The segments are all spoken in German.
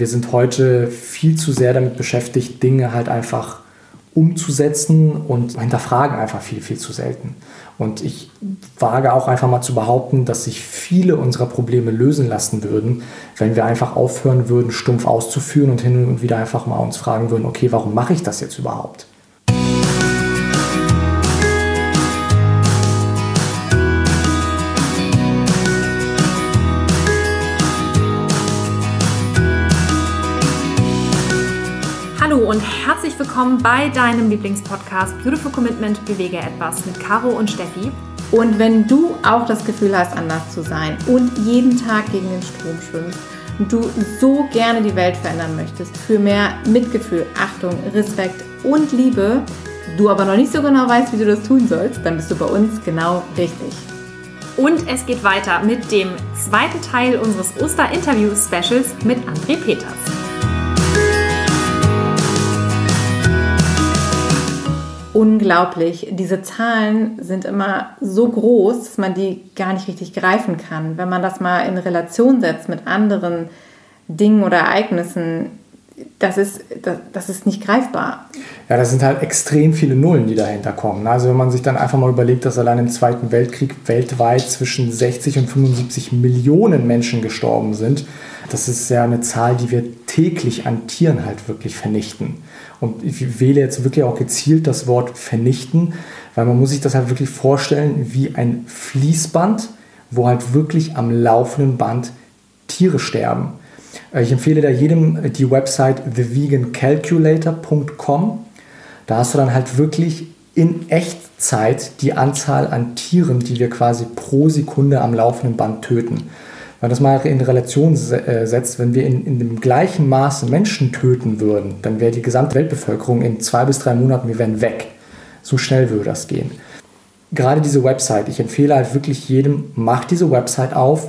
Wir sind heute viel zu sehr damit beschäftigt, Dinge halt einfach umzusetzen und hinterfragen einfach viel, viel zu selten. Und ich wage auch einfach mal zu behaupten, dass sich viele unserer Probleme lösen lassen würden, wenn wir einfach aufhören würden, stumpf auszuführen und hin und wieder einfach mal uns fragen würden, okay, warum mache ich das jetzt überhaupt? Und herzlich willkommen bei deinem Lieblingspodcast Beautiful Commitment Bewege etwas mit Caro und Steffi. Und wenn du auch das Gefühl hast, anders zu sein und jeden Tag gegen den Strom schwimmst und du so gerne die Welt verändern möchtest für mehr Mitgefühl, Achtung, Respekt und Liebe, du aber noch nicht so genau weißt, wie du das tun sollst, dann bist du bei uns genau richtig. Und es geht weiter mit dem zweiten Teil unseres Oster-Interview-Specials mit André Peters. Unglaublich. Diese Zahlen sind immer so groß, dass man die gar nicht richtig greifen kann. Wenn man das mal in Relation setzt mit anderen Dingen oder Ereignissen, das ist, das, das ist nicht greifbar. Ja, das sind halt extrem viele Nullen, die dahinter kommen. Also wenn man sich dann einfach mal überlegt, dass allein im Zweiten Weltkrieg weltweit zwischen 60 und 75 Millionen Menschen gestorben sind, das ist ja eine Zahl, die wir täglich an Tieren halt wirklich vernichten. Und ich wähle jetzt wirklich auch gezielt das Wort vernichten, weil man muss sich das halt wirklich vorstellen wie ein Fließband, wo halt wirklich am laufenden Band Tiere sterben. Äh, ich empfehle da jedem die Website thevegancalculator.com. Da hast du dann halt wirklich in Echtzeit die Anzahl an Tieren, die wir quasi pro Sekunde am laufenden Band töten. Wenn man das mal in Relation äh, setzt, wenn wir in, in dem gleichen Maße Menschen töten würden, dann wäre die gesamte Weltbevölkerung in zwei bis drei Monaten, wir wären weg. So schnell würde das gehen. Gerade diese Website, ich empfehle halt wirklich jedem, mach diese Website auf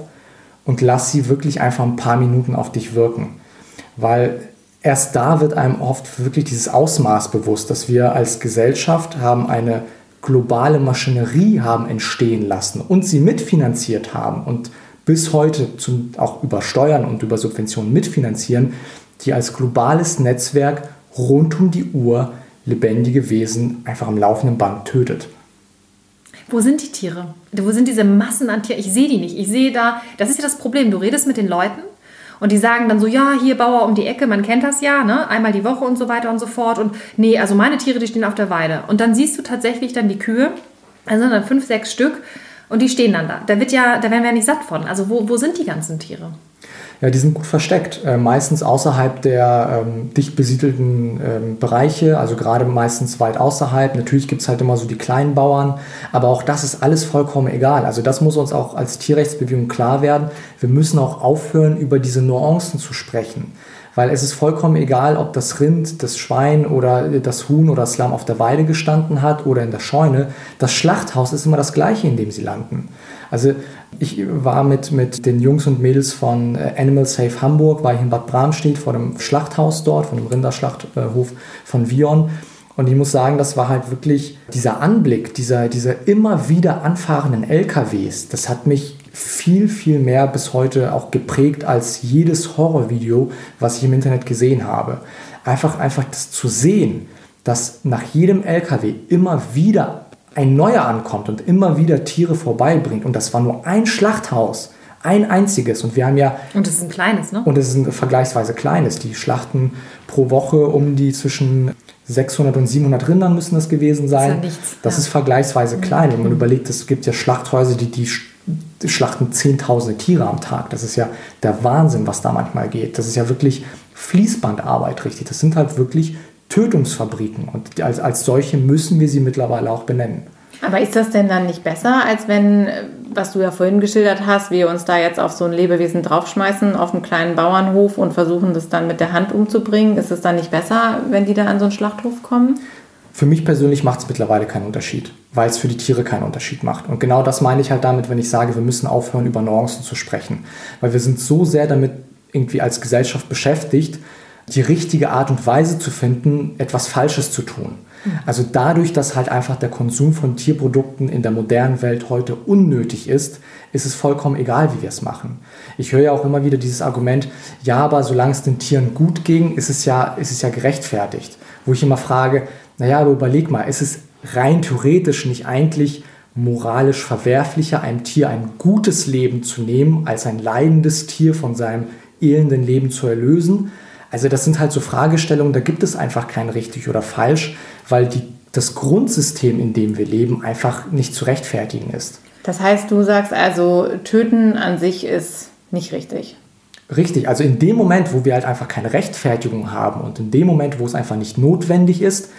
und lass sie wirklich einfach ein paar Minuten auf dich wirken. Weil erst da wird einem oft wirklich dieses Ausmaß bewusst, dass wir als Gesellschaft haben eine globale Maschinerie haben entstehen lassen und sie mitfinanziert haben und bis heute zum, auch über Steuern und über Subventionen mitfinanzieren, die als globales Netzwerk rund um die Uhr lebendige Wesen einfach am laufenden Band tötet. Wo sind die Tiere? Wo sind diese Massen an Tieren? Ich sehe die nicht. Ich sehe da, das ist ja das Problem. Du redest mit den Leuten und die sagen dann so, ja, hier Bauer um die Ecke, man kennt das ja, ne? einmal die Woche und so weiter und so fort. Und nee, also meine Tiere, die stehen auf der Weide. Und dann siehst du tatsächlich dann die Kühe, also dann fünf, sechs Stück und die stehen dann da. Da, wird ja, da werden wir ja nicht satt von. Also wo, wo sind die ganzen Tiere? Ja, die sind gut versteckt, äh, meistens außerhalb der ähm, dicht besiedelten ähm, Bereiche, also gerade meistens weit außerhalb. Natürlich gibt es halt immer so die kleinen Bauern, aber auch das ist alles vollkommen egal. Also das muss uns auch als Tierrechtsbewegung klar werden. Wir müssen auch aufhören, über diese Nuancen zu sprechen. Weil es ist vollkommen egal, ob das Rind, das Schwein oder das Huhn oder das Lamm auf der Weide gestanden hat oder in der Scheune. Das Schlachthaus ist immer das gleiche, in dem sie landen. Also ich war mit, mit den Jungs und Mädels von äh, Animal Safe Hamburg, war ich in Bad Bramstedt vor dem Schlachthaus dort, von dem Rinderschlachthof von Vion. Und ich muss sagen, das war halt wirklich dieser Anblick, dieser, dieser immer wieder anfahrenden LKWs, das hat mich viel, viel mehr bis heute auch geprägt als jedes Horrorvideo, was ich im Internet gesehen habe. Einfach, einfach das zu sehen, dass nach jedem LKW immer wieder ein neuer ankommt und immer wieder Tiere vorbeibringt. Und das war nur ein Schlachthaus, ein einziges. Und wir haben ja. Und es ist ein kleines, ne? Und es ist ein vergleichsweise kleines. Die schlachten pro Woche um die zwischen 600 und 700 Rindern müssen das gewesen sein. Das ist, ja nichts, das ja. ist vergleichsweise klein. Wenn man mhm. überlegt, es gibt ja Schlachthäuser, die, die schlachten zehntausende Tiere am Tag. Das ist ja der Wahnsinn, was da manchmal geht. Das ist ja wirklich Fließbandarbeit, richtig. Das sind halt wirklich Tötungsfabriken und als, als solche müssen wir sie mittlerweile auch benennen. Aber ist das denn dann nicht besser, als wenn, was du ja vorhin geschildert hast, wir uns da jetzt auf so ein Lebewesen draufschmeißen, auf einen kleinen Bauernhof und versuchen, das dann mit der Hand umzubringen? Ist es dann nicht besser, wenn die da an so einen Schlachthof kommen? Für mich persönlich macht es mittlerweile keinen Unterschied, weil es für die Tiere keinen Unterschied macht. Und genau das meine ich halt damit, wenn ich sage, wir müssen aufhören, über Nuancen zu sprechen. Weil wir sind so sehr damit irgendwie als Gesellschaft beschäftigt, die richtige Art und Weise zu finden, etwas Falsches zu tun. Also dadurch, dass halt einfach der Konsum von Tierprodukten in der modernen Welt heute unnötig ist, ist es vollkommen egal, wie wir es machen. Ich höre ja auch immer wieder dieses Argument, ja, aber solange es den Tieren gut ging, ist es ja, ist es ja gerechtfertigt. Wo ich immer frage, naja, aber überleg mal, ist es rein theoretisch nicht eigentlich moralisch verwerflicher, einem Tier ein gutes Leben zu nehmen, als ein leidendes Tier von seinem elenden Leben zu erlösen? Also das sind halt so Fragestellungen, da gibt es einfach kein richtig oder falsch, weil die, das Grundsystem, in dem wir leben, einfach nicht zu rechtfertigen ist. Das heißt, du sagst also, töten an sich ist nicht richtig. Richtig, also in dem Moment, wo wir halt einfach keine Rechtfertigung haben und in dem Moment, wo es einfach nicht notwendig ist,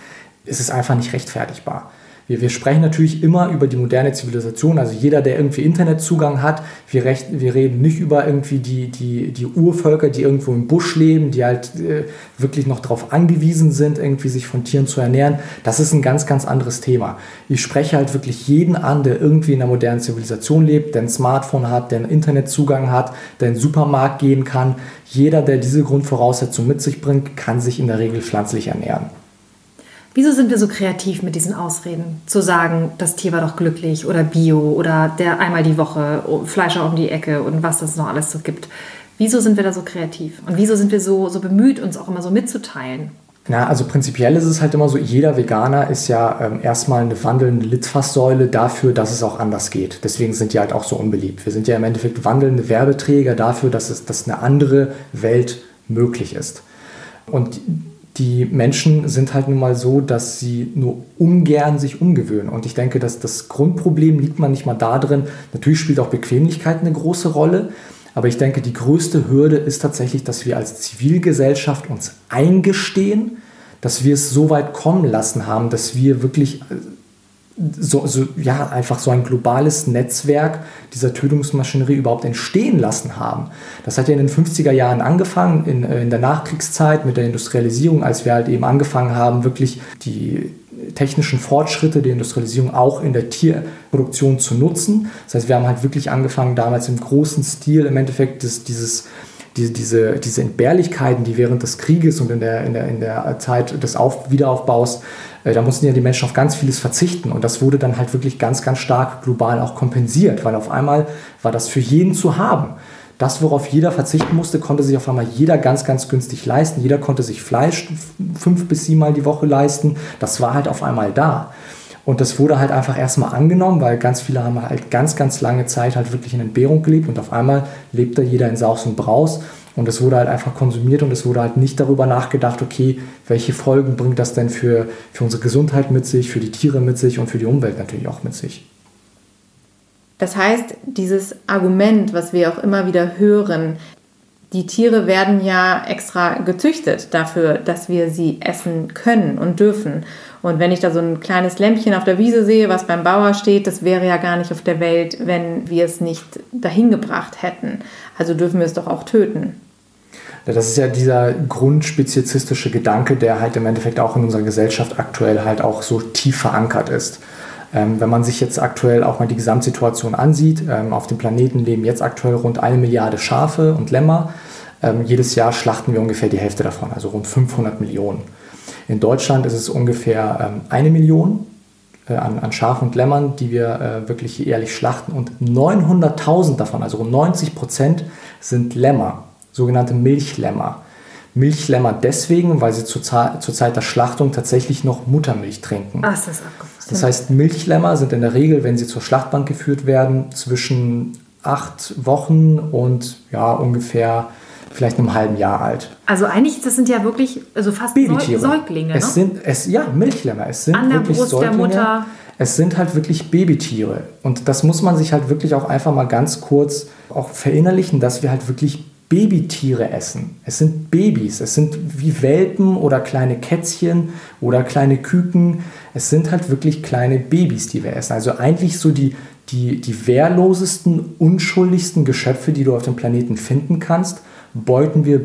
ist es einfach nicht rechtfertigbar. Wir, wir sprechen natürlich immer über die moderne Zivilisation, also jeder, der irgendwie Internetzugang hat. Wir, recht, wir reden nicht über irgendwie die, die, die Urvölker, die irgendwo im Busch leben, die halt äh, wirklich noch darauf angewiesen sind, irgendwie sich von Tieren zu ernähren. Das ist ein ganz, ganz anderes Thema. Ich spreche halt wirklich jeden an, der irgendwie in der modernen Zivilisation lebt, der ein Smartphone hat, der einen Internetzugang hat, der in den Supermarkt gehen kann. Jeder, der diese Grundvoraussetzungen mit sich bringt, kann sich in der Regel pflanzlich ernähren. Wieso sind wir so kreativ mit diesen Ausreden? Zu sagen, das Tier war doch glücklich oder Bio oder der einmal die Woche, Fleischer um die Ecke und was es noch alles so gibt. Wieso sind wir da so kreativ? Und wieso sind wir so, so bemüht, uns auch immer so mitzuteilen? Na, also prinzipiell ist es halt immer so, jeder Veganer ist ja ähm, erstmal eine wandelnde Litfaßsäule dafür, dass es auch anders geht. Deswegen sind die halt auch so unbeliebt. Wir sind ja im Endeffekt wandelnde Werbeträger dafür, dass, es, dass eine andere Welt möglich ist. Und die Menschen sind halt nun mal so, dass sie nur ungern sich umgewöhnen. Und ich denke, dass das Grundproblem liegt man nicht mal darin. Natürlich spielt auch Bequemlichkeit eine große Rolle. Aber ich denke, die größte Hürde ist tatsächlich, dass wir als Zivilgesellschaft uns eingestehen, dass wir es so weit kommen lassen haben, dass wir wirklich so, so, ja, einfach so ein globales Netzwerk dieser Tötungsmaschinerie überhaupt entstehen lassen haben. Das hat ja in den 50er Jahren angefangen, in, äh, in der Nachkriegszeit mit der Industrialisierung, als wir halt eben angefangen haben, wirklich die technischen Fortschritte der Industrialisierung auch in der Tierproduktion zu nutzen. Das heißt, wir haben halt wirklich angefangen, damals im großen Stil im Endeffekt das, dieses diese, diese, diese Entbehrlichkeiten, die während des Krieges und in der, in der, in der Zeit des Auf Wiederaufbaus da mussten ja die Menschen auf ganz vieles verzichten und das wurde dann halt wirklich ganz, ganz stark global auch kompensiert, weil auf einmal war das für jeden zu haben. Das, worauf jeder verzichten musste, konnte sich auf einmal jeder ganz, ganz günstig leisten. Jeder konnte sich Fleisch fünf bis siebenmal die Woche leisten. Das war halt auf einmal da. Und das wurde halt einfach erstmal angenommen, weil ganz viele haben halt ganz, ganz lange Zeit halt wirklich in Entbehrung gelebt und auf einmal lebt da jeder in Saus und Braus. Und es wurde halt einfach konsumiert und es wurde halt nicht darüber nachgedacht, okay, welche Folgen bringt das denn für, für unsere Gesundheit mit sich, für die Tiere mit sich und für die Umwelt natürlich auch mit sich. Das heißt, dieses Argument, was wir auch immer wieder hören, die Tiere werden ja extra gezüchtet dafür, dass wir sie essen können und dürfen. Und wenn ich da so ein kleines Lämpchen auf der Wiese sehe, was beim Bauer steht, das wäre ja gar nicht auf der Welt, wenn wir es nicht dahin gebracht hätten. Also dürfen wir es doch auch töten. Das ist ja dieser grundspeziesistische Gedanke, der halt im Endeffekt auch in unserer Gesellschaft aktuell halt auch so tief verankert ist. Ähm, wenn man sich jetzt aktuell auch mal die Gesamtsituation ansieht, ähm, auf dem Planeten leben jetzt aktuell rund eine Milliarde Schafe und Lämmer. Ähm, jedes Jahr schlachten wir ungefähr die Hälfte davon, also rund 500 Millionen. In Deutschland ist es ungefähr ähm, eine Million äh, an, an Schafen und Lämmern, die wir äh, wirklich jährlich schlachten. Und 900.000 davon, also rund 90 Prozent, sind Lämmer, sogenannte Milchlämmer. Milchlämmer deswegen, weil sie zur, zur Zeit der Schlachtung tatsächlich noch Muttermilch trinken. Ach, ist das abgefahren. Das heißt, Milchlämmer sind in der Regel, wenn sie zur Schlachtbank geführt werden, zwischen acht Wochen und ja, ungefähr vielleicht einem halben Jahr alt. Also eigentlich, das sind ja wirklich also fast Babytiere. Säuglinge, es ne? sind, es, ja, Milchlämmer. Es sind An der wirklich Brust Säuglinge. der Mutter. Es sind halt wirklich Babytiere. Und das muss man sich halt wirklich auch einfach mal ganz kurz auch verinnerlichen, dass wir halt wirklich Babytiere essen. Es sind Babys, es sind wie Welpen oder kleine Kätzchen oder kleine Küken. Es sind halt wirklich kleine Babys, die wir essen. Also eigentlich so die, die, die wehrlosesten, unschuldigsten Geschöpfe, die du auf dem Planeten finden kannst beuten wir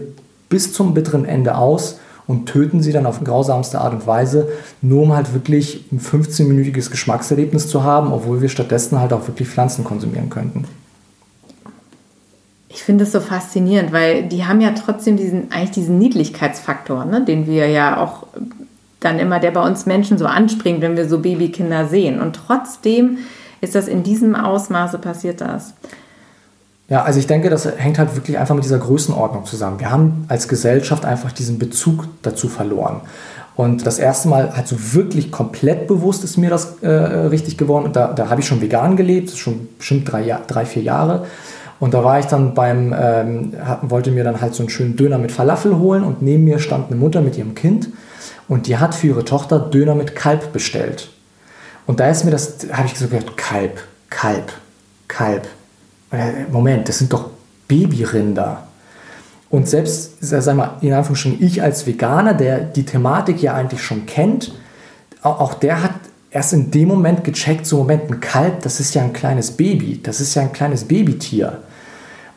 bis zum bitteren Ende aus und töten sie dann auf grausamste Art und Weise, nur um halt wirklich ein 15-minütiges Geschmackserlebnis zu haben, obwohl wir stattdessen halt auch wirklich Pflanzen konsumieren könnten. Ich finde es so faszinierend, weil die haben ja trotzdem diesen, eigentlich diesen Niedlichkeitsfaktor, ne, den wir ja auch dann immer, der bei uns Menschen so anspringt, wenn wir so Babykinder sehen. Und trotzdem ist das in diesem Ausmaße passiert das. Ja, also ich denke, das hängt halt wirklich einfach mit dieser Größenordnung zusammen. Wir haben als Gesellschaft einfach diesen Bezug dazu verloren. Und das erste Mal halt so wirklich komplett bewusst ist mir das äh, richtig geworden. Und da, da habe ich schon vegan gelebt, schon bestimmt drei, drei, vier Jahre. Und da war ich dann beim, ähm, wollte mir dann halt so einen schönen Döner mit Falafel holen und neben mir stand eine Mutter mit ihrem Kind und die hat für ihre Tochter Döner mit Kalb bestellt. Und da ist mir das, habe ich so gehört, Kalb, Kalb, Kalb. Moment, das sind doch Babyrinder. Und selbst, sag mal, in Anführungsstrichen, ich als Veganer, der die Thematik ja eigentlich schon kennt, auch der hat erst in dem Moment gecheckt, so Moment, ein Kalb, das ist ja ein kleines Baby, das ist ja ein kleines Babytier.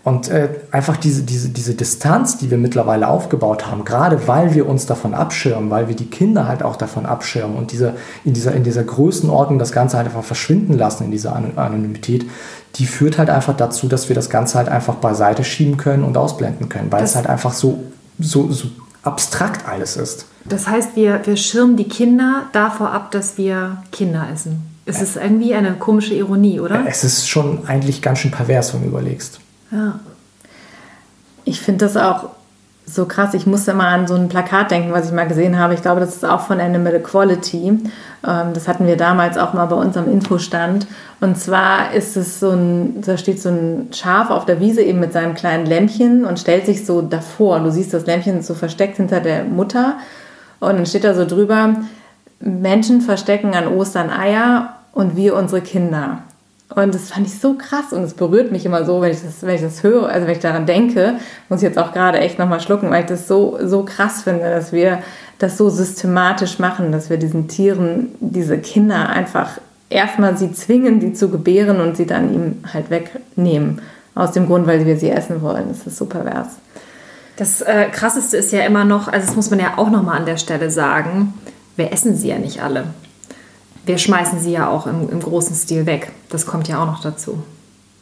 Und äh, einfach diese, diese, diese Distanz, die wir mittlerweile aufgebaut haben, gerade weil wir uns davon abschirmen, weil wir die Kinder halt auch davon abschirmen und diese, in, dieser, in dieser Größenordnung das Ganze halt einfach verschwinden lassen in dieser Anonymität, die führt halt einfach dazu, dass wir das Ganze halt einfach beiseite schieben können und ausblenden können, weil das es halt einfach so, so, so abstrakt alles ist. Das heißt, wir, wir schirmen die Kinder davor ab, dass wir Kinder essen. Es ist irgendwie eine komische Ironie, oder? Es ist schon eigentlich ganz schön pervers, wenn du überlegst. Ja. Ich finde das auch so krass. Ich musste mal an so ein Plakat denken, was ich mal gesehen habe. Ich glaube, das ist auch von Animal Equality. Ähm, das hatten wir damals auch mal bei uns am Infostand. Und zwar ist es so ein, da steht so ein Schaf auf der Wiese eben mit seinem kleinen Lämpchen und stellt sich so davor. Du siehst das Lämpchen so versteckt hinter der Mutter. Und dann steht da so drüber, Menschen verstecken an Ostern Eier und wir unsere Kinder. Und das fand ich so krass und es berührt mich immer so, wenn ich das, wenn ich das höre, also wenn ich daran denke, muss ich jetzt auch gerade echt nochmal schlucken, weil ich das so, so krass finde, dass wir das so systematisch machen, dass wir diesen Tieren, diese Kinder einfach erstmal sie zwingen, die zu gebären und sie dann ihm halt wegnehmen. Aus dem Grund, weil wir sie essen wollen. Das ist so pervers. Das äh, Krasseste ist ja immer noch, also das muss man ja auch nochmal an der Stelle sagen, wir essen sie ja nicht alle wir schmeißen sie ja auch im, im großen Stil weg. Das kommt ja auch noch dazu.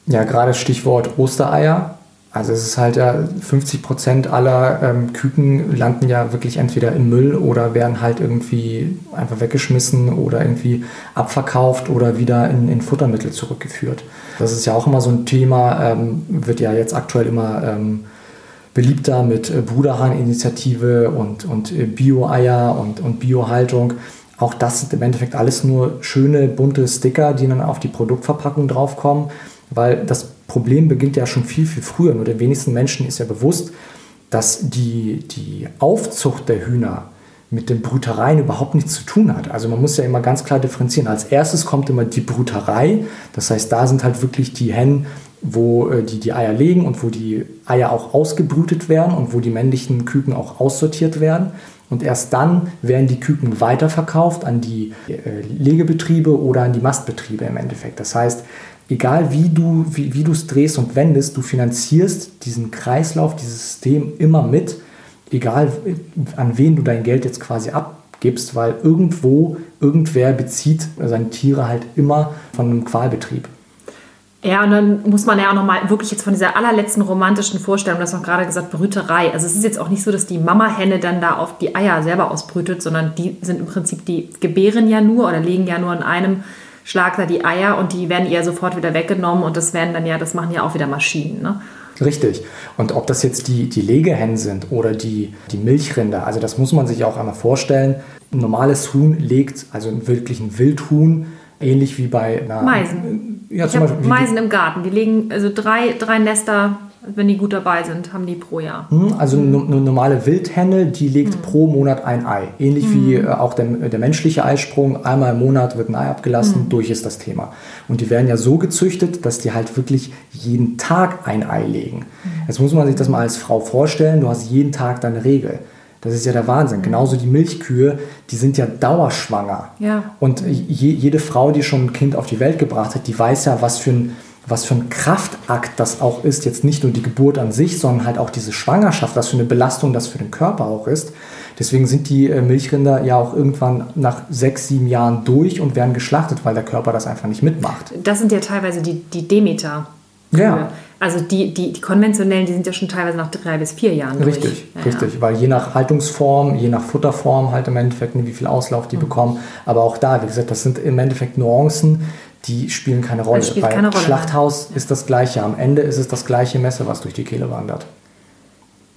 Ja, gerade Stichwort Ostereier. Also es ist halt ja 50 Prozent aller ähm, Küken landen ja wirklich entweder im Müll oder werden halt irgendwie einfach weggeschmissen oder irgendwie abverkauft oder wieder in, in Futtermittel zurückgeführt. Das ist ja auch immer so ein Thema, ähm, wird ja jetzt aktuell immer ähm, beliebter mit Bruderhahn-Initiative und, und äh, Bio-Eier und, und Bio-Haltung. Auch das sind im Endeffekt alles nur schöne bunte Sticker, die dann auf die Produktverpackung draufkommen, weil das Problem beginnt ja schon viel, viel früher. Nur den wenigsten Menschen ist ja bewusst, dass die, die Aufzucht der Hühner mit den Brütereien überhaupt nichts zu tun hat. Also man muss ja immer ganz klar differenzieren. Als erstes kommt immer die Brüterei. Das heißt, da sind halt wirklich die Hennen, wo äh, die die Eier legen und wo die Eier auch ausgebrütet werden und wo die männlichen Küken auch aussortiert werden. Und erst dann werden die Küken weiterverkauft an die äh, Legebetriebe oder an die Mastbetriebe im Endeffekt. Das heißt, egal wie du wie, wie es drehst und wendest, du finanzierst diesen Kreislauf, dieses System immer mit, egal äh, an wen du dein Geld jetzt quasi abgibst, weil irgendwo irgendwer bezieht seine Tiere halt immer von einem Qualbetrieb. Ja, und dann muss man ja auch nochmal wirklich jetzt von dieser allerletzten romantischen Vorstellung, das noch gerade gesagt, Brüterei. Also es ist jetzt auch nicht so, dass die Mama-Henne dann da auf die Eier selber ausbrütet, sondern die sind im Prinzip, die gebären ja nur oder legen ja nur in einem Schlag da die Eier und die werden ihr sofort wieder weggenommen und das werden dann ja, das machen ja auch wieder Maschinen. Ne? Richtig. Und ob das jetzt die, die Legehennen sind oder die, die Milchrinder, also das muss man sich auch einmal vorstellen. Ein normales Huhn legt, also wirklich ein Wildhuhn, ähnlich wie bei einer. Meisen. Ja, ich Beispiel. Meisen im Garten. Die legen also drei, drei Nester, wenn die gut dabei sind, haben die pro Jahr. Hm, also eine mhm. normale Wildhenne, die legt mhm. pro Monat ein Ei. Ähnlich mhm. wie äh, auch der, der menschliche Eisprung. Einmal im Monat wird ein Ei abgelassen, durch ist das Thema. Und die werden ja so gezüchtet, dass die halt wirklich jeden Tag ein Ei legen. Jetzt muss man sich das mal als Frau vorstellen. Du hast jeden Tag deine Regel. Das ist ja der Wahnsinn. Genauso die Milchkühe, die sind ja dauerschwanger. Ja. Und je, jede Frau, die schon ein Kind auf die Welt gebracht hat, die weiß ja, was für ein was für ein Kraftakt das auch ist, jetzt nicht nur die Geburt an sich, sondern halt auch diese Schwangerschaft, was für eine Belastung das für den Körper auch ist. Deswegen sind die äh, Milchrinder ja auch irgendwann nach sechs, sieben Jahren durch und werden geschlachtet, weil der Körper das einfach nicht mitmacht. Das sind ja teilweise die, die Demeter. Ja. Also die, die, die konventionellen, die sind ja schon teilweise nach drei bis vier Jahren durch. Richtig, ja, richtig. Ja. Weil je nach Haltungsform, je nach Futterform halt im Endeffekt, wie viel Auslauf die mhm. bekommen. Aber auch da, wie gesagt, das sind im Endeffekt Nuancen, die spielen keine Rolle. Das spielt keine Rolle Schlachthaus ist das gleiche. Am Ende ist es das gleiche Messer, was durch die Kehle wandert.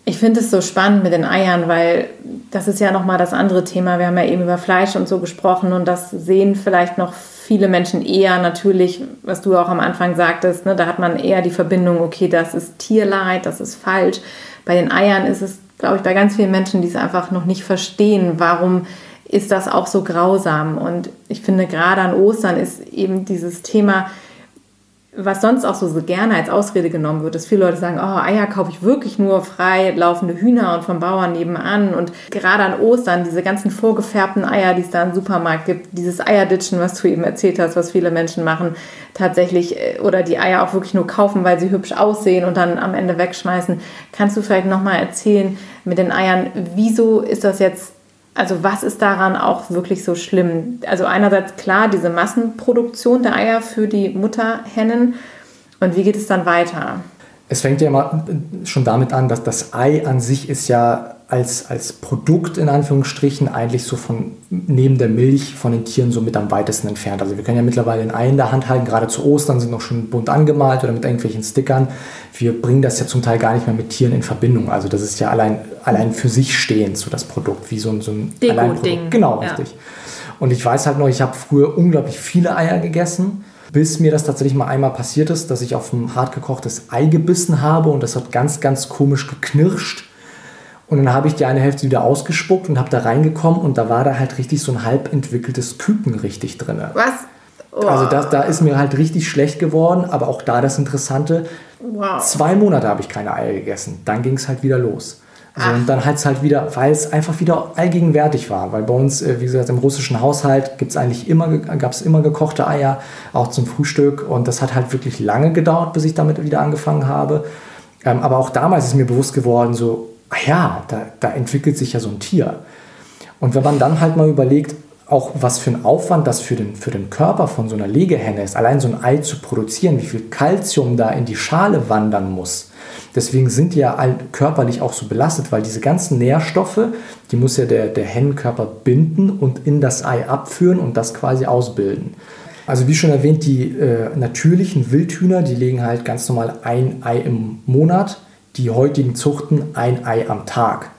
Ich finde es so spannend mit den Eiern, weil das ist ja nochmal das andere Thema. Wir haben ja eben über Fleisch und so gesprochen und das sehen vielleicht noch viele Menschen eher natürlich, was du auch am Anfang sagtest, ne, da hat man eher die Verbindung, okay, das ist Tierleid, das ist falsch. Bei den Eiern ist es, glaube ich, bei ganz vielen Menschen, die es einfach noch nicht verstehen, warum ist das auch so grausam. Und ich finde, gerade an Ostern ist eben dieses Thema, was sonst auch so, gerne als Ausrede genommen wird, dass viele Leute sagen, oh, Eier kaufe ich wirklich nur frei laufende Hühner und vom Bauern nebenan. Und gerade an Ostern, diese ganzen vorgefärbten Eier, die es da im Supermarkt gibt, dieses Eierditschen, was du eben erzählt hast, was viele Menschen machen, tatsächlich, äh, oder die Eier auch wirklich nur kaufen, weil sie hübsch aussehen und dann am Ende wegschmeißen. Kannst du vielleicht nochmal erzählen mit den Eiern, wieso ist das jetzt also was ist daran auch wirklich so schlimm? Also einerseits klar diese Massenproduktion der Eier für die Mutterhennen und wie geht es dann weiter? Es fängt ja immer schon damit an, dass das Ei an sich ist ja als, als Produkt in Anführungsstrichen eigentlich so von neben der Milch von den Tieren so mit am weitesten entfernt. Also wir können ja mittlerweile ein Ei in der Hand halten, gerade zu Ostern sind noch schon bunt angemalt oder mit irgendwelchen Stickern. Wir bringen das ja zum Teil gar nicht mehr mit Tieren in Verbindung. Also das ist ja allein, allein für sich stehend, so das Produkt, wie so ein, so ein Deko-Ding. Genau, ja. richtig. Und ich weiß halt noch, ich habe früher unglaublich viele Eier gegessen bis mir das tatsächlich mal einmal passiert ist, dass ich auf ein hart gekochtes Ei gebissen habe und das hat ganz, ganz komisch geknirscht. Und dann habe ich die eine Hälfte wieder ausgespuckt und habe da reingekommen und da war da halt richtig so ein halb entwickeltes Küken richtig drin. Was? Oh. Also da, da ist mir halt richtig schlecht geworden, aber auch da das Interessante, wow. zwei Monate habe ich keine Eier gegessen. Dann ging es halt wieder los. Also und dann hat es halt wieder, weil es einfach wieder allgegenwärtig war. Weil bei uns, äh, wie gesagt, im russischen Haushalt gibt's eigentlich immer, gab es immer gekochte Eier, auch zum Frühstück. Und das hat halt wirklich lange gedauert, bis ich damit wieder angefangen habe. Ähm, aber auch damals ist mir bewusst geworden, so, ah ja, da, da entwickelt sich ja so ein Tier. Und wenn man dann halt mal überlegt, auch was für ein Aufwand das für den, für den Körper von so einer Legehenne ist, allein so ein Ei zu produzieren, wie viel Kalzium da in die Schale wandern muss. Deswegen sind die ja körperlich auch so belastet, weil diese ganzen Nährstoffe, die muss ja der, der Hennenkörper binden und in das Ei abführen und das quasi ausbilden. Also wie schon erwähnt, die äh, natürlichen Wildhühner, die legen halt ganz normal ein Ei im Monat die heutigen Zuchten ein Ei am Tag.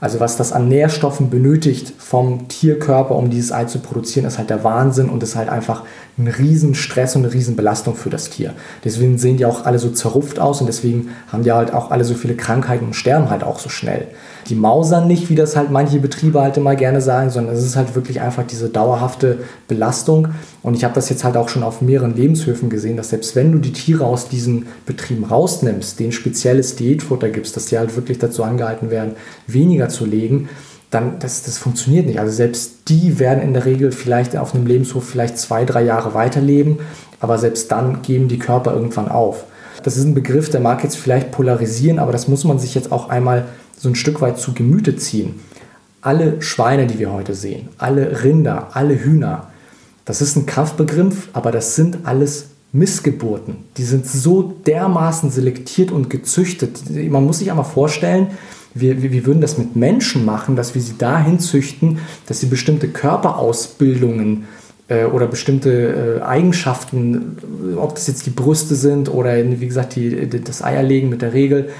Also was das an Nährstoffen benötigt vom Tierkörper, um dieses Ei zu produzieren, ist halt der Wahnsinn und ist halt einfach ein Riesenstress und eine Riesenbelastung für das Tier. Deswegen sehen die auch alle so zerrupft aus und deswegen haben die halt auch alle so viele Krankheiten und sterben halt auch so schnell die mausern nicht, wie das halt manche Betriebe halt immer gerne sagen, sondern es ist halt wirklich einfach diese dauerhafte Belastung. Und ich habe das jetzt halt auch schon auf mehreren Lebenshöfen gesehen, dass selbst wenn du die Tiere aus diesen Betrieben rausnimmst, denen spezielles Diätfutter gibst, dass die halt wirklich dazu angehalten werden, weniger zu legen, dann das, das funktioniert nicht. Also selbst die werden in der Regel vielleicht auf einem Lebenshof vielleicht zwei, drei Jahre weiterleben, aber selbst dann geben die Körper irgendwann auf. Das ist ein Begriff, der mag jetzt vielleicht polarisieren, aber das muss man sich jetzt auch einmal so ein Stück weit zu Gemüte ziehen. Alle Schweine, die wir heute sehen, alle Rinder, alle Hühner, das ist ein Kampfbegriff, aber das sind alles Missgeburten. Die sind so dermaßen selektiert und gezüchtet. Man muss sich einmal vorstellen, wir, wir, würden das mit Menschen machen, dass wir sie dahin züchten, dass sie bestimmte Körperausbildungen äh, oder bestimmte äh, Eigenschaften, ob das jetzt die Brüste sind oder wie gesagt die, das Eierlegen mit der Regel,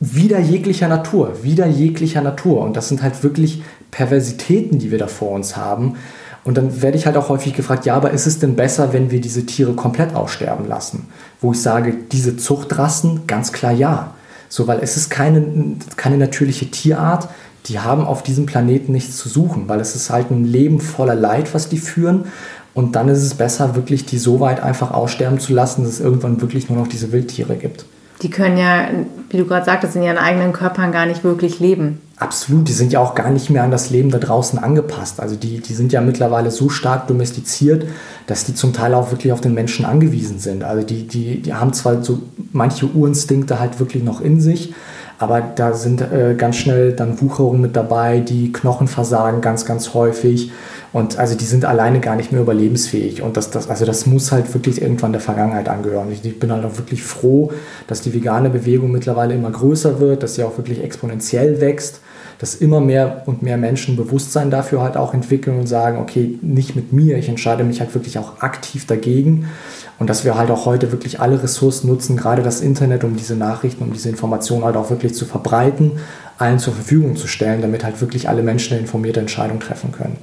wieder jeglicher Natur, wieder jeglicher Natur. Und das sind halt wirklich Perversitäten, die wir da vor uns haben. Und dann werde ich halt auch häufig gefragt, ja, aber ist es denn besser, wenn wir diese Tiere komplett aussterben lassen? Wo ich sage, diese Zuchtrassen, ganz klar ja. So, weil es ist keine, keine natürliche Tierart, die haben auf diesem Planeten nichts zu suchen, weil es ist halt ein Leben voller Leid, was die führen. Und dann ist es besser, wirklich die so weit einfach aussterben zu lassen, dass es irgendwann wirklich nur noch diese Wildtiere gibt die können ja, wie du gerade sagtest, in ihren eigenen Körpern gar nicht wirklich leben. Absolut, die sind ja auch gar nicht mehr an das Leben da draußen angepasst. Also die, die sind ja mittlerweile so stark domestiziert, dass die zum Teil auch wirklich auf den Menschen angewiesen sind. Also die, die, die haben zwar so manche Urinstinkte halt wirklich noch in sich, Aber da sind äh, ganz schnell dann Wucherungen mit dabei, die Knochen versagen ganz, ganz häufig. Und also die sind alleine gar nicht mehr überlebensfähig. Und das, das, also das muss halt wirklich irgendwann der Vergangenheit angehören. Ich, ich bin halt auch wirklich froh, dass die vegane Bewegung mittlerweile immer größer wird, dass sie auch wirklich exponentiell wächst, dass immer mehr und mehr Menschen Bewusstsein dafür halt auch entwickeln und sagen, okay, nicht mit mir, ich entscheide mich halt wirklich auch aktiv dagegen. Und dass wir halt auch heute wirklich alle Ressourcen nutzen, gerade das Internet, um diese Nachrichten, um diese Informationen halt auch wirklich zu verbreiten, allen zur Verfügung zu stellen, damit halt wirklich alle Menschen eine informierte Entscheidung treffen können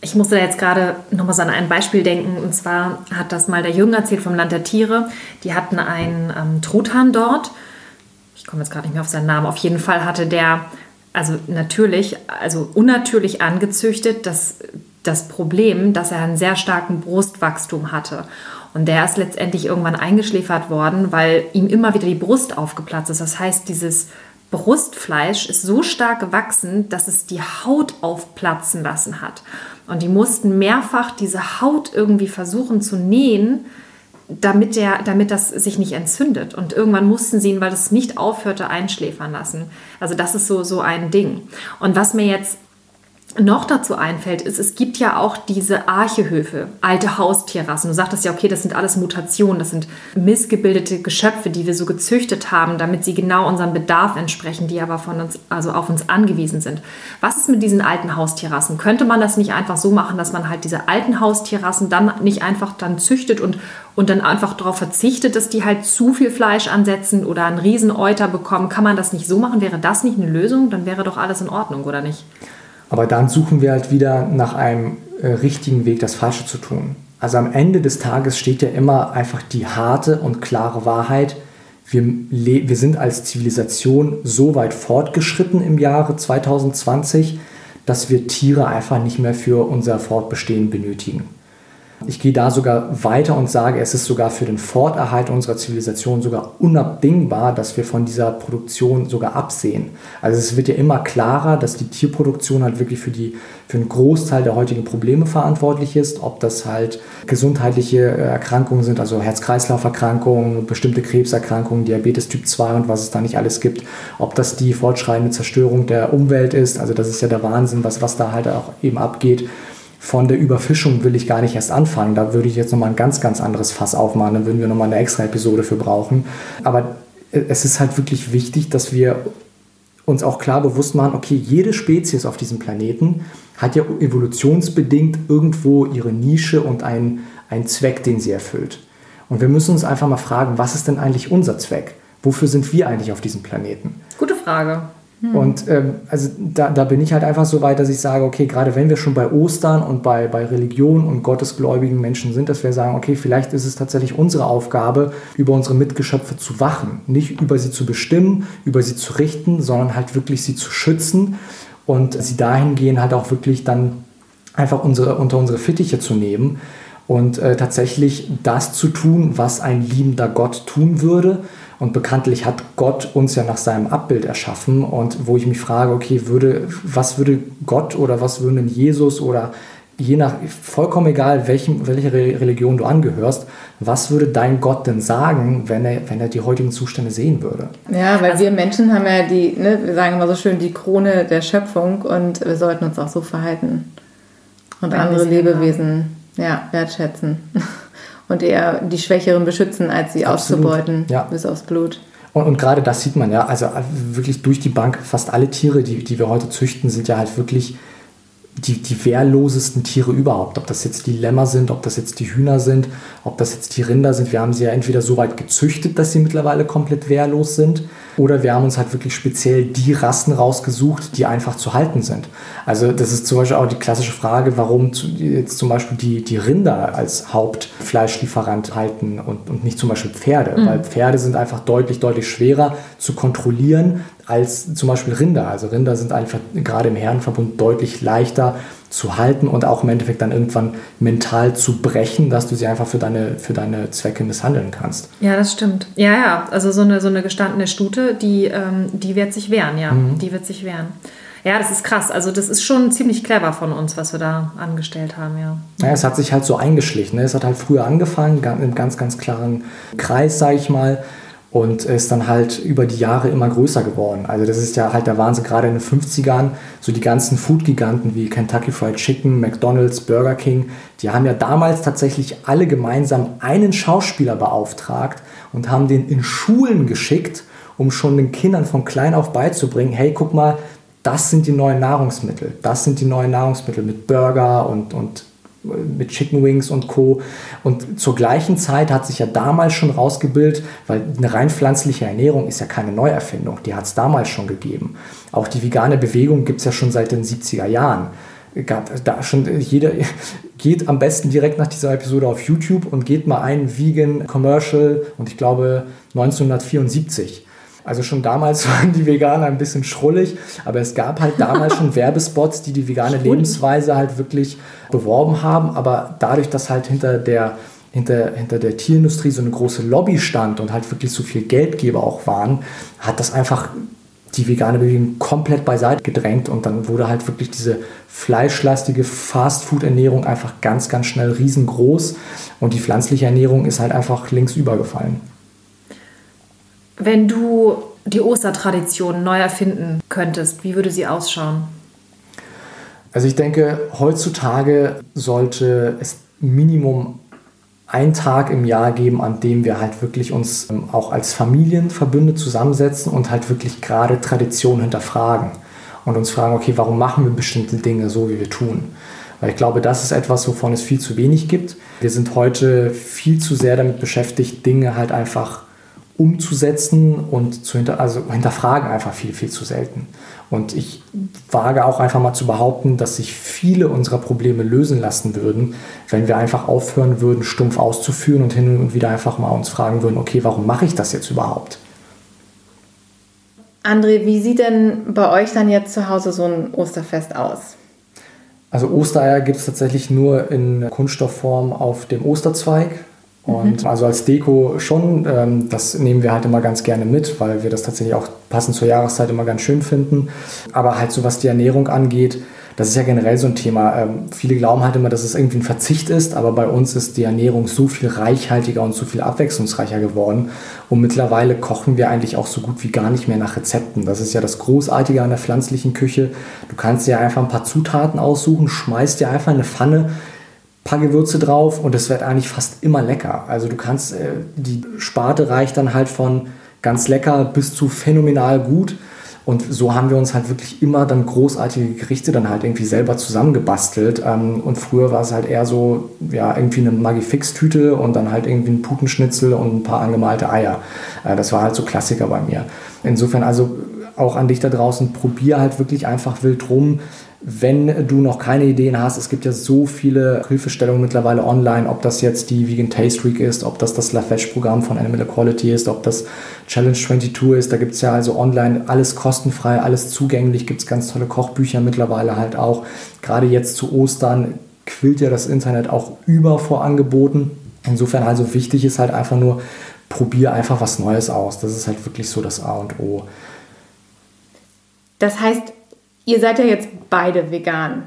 ich musste da jetzt gerade nochmal so an ein Beispiel denken. Und zwar hat das mal der Jürgen erzählt vom Land der Tiere. Die hatten einen ähm, Truthahn dort. Komme jetzt gerade nicht mehr auf seinen Namen. Auf jeden Fall hatte der, also natürlich, also unnatürlich angezüchtet, das, das Problem, dass er einen sehr starken Brustwachstum hatte. Und der ist letztendlich irgendwann eingeschläfert worden, weil ihm immer wieder die Brust aufgeplatzt ist. Das heißt, dieses Brustfleisch ist so stark gewachsen, dass es die Haut aufplatzen lassen hat. Und die mussten mehrfach diese Haut irgendwie versuchen zu nähen, damit, der, damit das sich nicht entzündet. Und irgendwann mussten sie ihn, weil es nicht aufhörte, einschläfern lassen. Also das ist so, so ein Ding. Und was mir jetzt noch dazu einfällt, ist, es gibt ja auch diese Archehöfe, alte Haustierrassen. Du sagtest ja, okay, das sind alles Mutationen, das sind missgebildete Geschöpfe, die wir so gezüchtet haben, damit sie genau unserem Bedarf entsprechen, die aber von uns, also auf uns angewiesen sind. Was ist mit diesen alten Haustierrassen? Könnte man das nicht einfach so machen, dass man halt diese alten Haustierrassen dann nicht einfach dann züchtet und, und dann einfach darauf verzichtet, dass die halt zu viel Fleisch ansetzen oder einen Rieseneuter bekommen? Kann man das nicht so machen? Wäre das nicht eine Lösung? Dann wäre doch alles in Ordnung, oder nicht? Aber dann suchen wir halt wieder nach einem äh, richtigen Weg, das Falsche zu tun. Also am Ende des Tages steht ja immer einfach die harte und klare Wahrheit. Wir, wir sind als Zivilisation so weit fortgeschritten im Jahre 2020, dass wir Tiere einfach nicht mehr für unser Fortbestehen benötigen. Ich gehe da sogar weiter und sage, es ist sogar für den Forterhalt unserer Zivilisation sogar unabdingbar, dass wir von dieser Produktion sogar absehen. Also es wird ja immer klarer, dass die Tierproduktion halt wirklich für, die, für einen Großteil der heutigen Probleme verantwortlich ist, ob das halt gesundheitliche äh, Erkrankungen sind, also Herz-Kreislauf-Erkrankungen, bestimmte Krebserkrankungen, Diabetes Typ 2 und was es da nicht alles gibt, ob das die fortschreitende Zerstörung der Umwelt ist, also das ist ja der Wahnsinn, was, was da halt auch eben abgeht von der Überfischung will ich gar nicht erst anfangen. Da würde ich jetzt nochmal ein ganz, ganz anderes Fass aufmachen. Da würden wir nochmal eine extra Episode für brauchen. Aber es ist halt wirklich wichtig, dass wir uns auch klar bewusst machen, okay, jede Spezies auf diesem Planeten hat ja evolutionsbedingt irgendwo ihre Nische und einen, einen Zweck, den sie erfüllt. Und wir müssen uns einfach mal fragen, was ist denn eigentlich unser Zweck? Wofür sind wir eigentlich auf diesem Planeten? Gute Frage. Hm. Und ähm, also da, da bin ich halt einfach so weit, dass ich sage, okay, gerade wenn wir schon bei Ostern und bei, bei Religion und gottesgläubigen Menschen sind, dass wir sagen, okay, vielleicht ist es tatsächlich unsere Aufgabe, über unsere Mitgeschöpfe zu wachen. Nicht über sie zu bestimmen, über sie zu richten, sondern halt wirklich sie zu schützen und sie dahingehend halt auch wirklich dann einfach unsere, unter unsere Fittiche zu nehmen und äh, tatsächlich das zu tun, was ein liebender Gott tun würde und bekanntlich hat Gott uns ja nach seinem Abbild erschaffen. Und wo ich mich frage, okay, würde, was würde Gott oder was würde Jesus oder je nach, vollkommen egal, welchem, welche Religion du angehörst, was würde dein Gott denn sagen, wenn er, wenn er die heutigen Zustände sehen würde? Ja, weil also, wir Menschen haben ja die, ne, wir sagen immer so schön, die Krone der Schöpfung und wir sollten uns auch so verhalten und andere Lebewesen ja, wertschätzen. und eher die Schwächeren beschützen, als sie Absolut. auszubeuten ja. bis aufs Blut. Und, und, gerade das sieht man ja, also wirklich durch die Bank, fast alle Tiere, die, die wir heute züchten, sind ja halt wirklich die, die wehrlosesten Tiere überhaupt. Ob das jetzt die Lämmer sind, ob das jetzt die Hühner sind, ob das jetzt die Rinder sind. Wir haben sie ja entweder so weit gezüchtet, dass sie mittlerweile komplett wehrlos sind, oder wir haben uns halt wirklich speziell die Rassen rausgesucht, die einfach zu halten sind. Also das ist zum Beispiel auch die klassische Frage, warum jetzt zum Beispiel die, die Rinder als Hauptfleischlieferant halten und, und nicht zum Beispiel Pferde. Mhm. Weil Pferde sind einfach deutlich, deutlich schwerer zu kontrollieren als zum Beispiel Rinder. Also Rinder sind einfach gerade im Herrenverbund deutlich leichter zu halten und auch im Endeffekt dann irgendwann mental zu brechen, dass du sie einfach für deine, für deine Zwecke misshandeln kannst. Ja, das stimmt. Ja, ja, also so eine, so eine gestandene Stute, die, ähm, die wird sich wehren, ja. Mhm. Die wird sich wehren. Ja, das ist krass. Also das ist schon ziemlich clever von uns, was wir da angestellt haben, ja. Ja, es hat sich halt so eingeschlichen. Ne? Es hat halt früher angefangen, im ganz, ganz klaren Kreis, sage ich mal. Und ist dann halt über die Jahre immer größer geworden. Also das ist ja halt der Wahnsinn, gerade in den 50ern, so die ganzen Food-Giganten wie Kentucky Fried Chicken, McDonald's, Burger King, die haben ja damals tatsächlich alle gemeinsam einen Schauspieler beauftragt und haben den in Schulen geschickt, um schon den Kindern von klein auf beizubringen, hey, guck mal, das sind die neuen Nahrungsmittel, das sind die neuen Nahrungsmittel mit Burger und, und mit Chicken Wings und Co. Und zur gleichen Zeit hat sich ja damals schon rausgebildet, weil eine rein pflanzliche Ernährung ist ja keine Neuerfindung, die hat es damals schon gegeben. Auch die vegane Bewegung gibt es ja schon seit den 70er Jahren. Da schon jeder geht am besten direkt nach dieser Episode auf YouTube und geht mal ein Vegan Commercial und ich glaube 1974 also schon damals waren die Veganer ein bisschen schrullig, aber es gab halt damals schon Werbespots, die die vegane Lebensweise halt wirklich beworben haben. Aber dadurch, dass halt hinter der, hinter, hinter der Tierindustrie so eine große Lobby stand und halt wirklich so viel Geldgeber auch waren, hat das einfach die vegane Bewegung komplett beiseite gedrängt und dann wurde halt wirklich diese fleischlastige Fastfood-Ernährung einfach ganz, ganz schnell riesengroß und die pflanzliche Ernährung ist halt einfach links übergefallen. Wenn du die Ostertradition neu erfinden könntest, wie würde sie ausschauen? Also ich denke, heutzutage sollte es Minimum einen Tag im Jahr geben, an dem wir halt wirklich uns ähm, auch als Familienverbünde zusammensetzen und halt wirklich gerade Traditionen hinterfragen und uns fragen, okay, warum machen wir bestimmte Dinge so, wie wir tun? Weil ich glaube, das ist etwas, wovon es viel zu wenig gibt. Wir sind heute viel zu sehr damit beschäftigt, Dinge halt einfach umzusetzen und zu hinter, also hinterfragen einfach viel, viel zu selten. Und ich wage auch einfach mal zu behaupten, dass sich viele unserer Probleme lösen lassen würden, wenn wir einfach aufhören würden, stumpf auszuführen und hin und wieder einfach mal uns fragen würden, okay, warum mache ich das jetzt überhaupt? André, wie sieht denn bei euch dann jetzt zu Hause so ein Osterfest aus? Also Ostereier gibt es tatsächlich nur in Kunststoffform auf dem Osterzweig. Und mhm. also als Deko schon, ähm, das nehmen wir halt immer ganz gerne mit, weil wir das tatsächlich auch passend zur Jahreszeit immer ganz schön finden. Aber halt so was die Ernährung angeht, das ist ja generell so ein Thema. Ähm, viele glauben halt immer, dass es irgendwie ein Verzicht ist, aber bei uns ist die Ernährung so viel reichhaltiger und so viel abwechslungsreicher geworden. Und mittlerweile kochen wir eigentlich auch so gut wie gar nicht mehr nach Rezepten. Das ist ja das Großartige an der pflanzlichen Küche. Du kannst dir einfach ein paar Zutaten aussuchen, schmeißt dir einfach eine Pfanne paar Gewürze drauf und es wird eigentlich fast immer lecker. Also du kannst, äh, die Sparte reicht dann halt von ganz lecker bis zu phänomenal gut. Und so haben wir uns halt wirklich immer dann großartige Gerichte dann halt irgendwie selber zusammengebastelt. Ähm, und früher war es halt eher so, ja, irgendwie eine Magifix-Tüte und dann halt irgendwie ein Putenschnitzel und ein paar angemalte Eier. Äh, das war halt so Klassiker bei mir. Insofern also auch an dich da draußen, probier halt wirklich einfach wild rum wenn du noch keine Ideen hast, es gibt ja so viele Hilfestellungen mittlerweile online, ob das jetzt die Vegan Taste Week ist, ob das das LaFesh-Programm von Animal Equality ist, ob das Challenge 22 ist. Da gibt es ja also online alles kostenfrei, alles zugänglich, gibt es ganz tolle Kochbücher mittlerweile halt auch. Gerade jetzt zu Ostern quillt ja das Internet auch über vor Angeboten. Insofern also wichtig ist halt einfach nur, probier einfach was Neues aus. Das ist halt wirklich so das A und O. Das heißt, Ihr seid ja jetzt beide vegan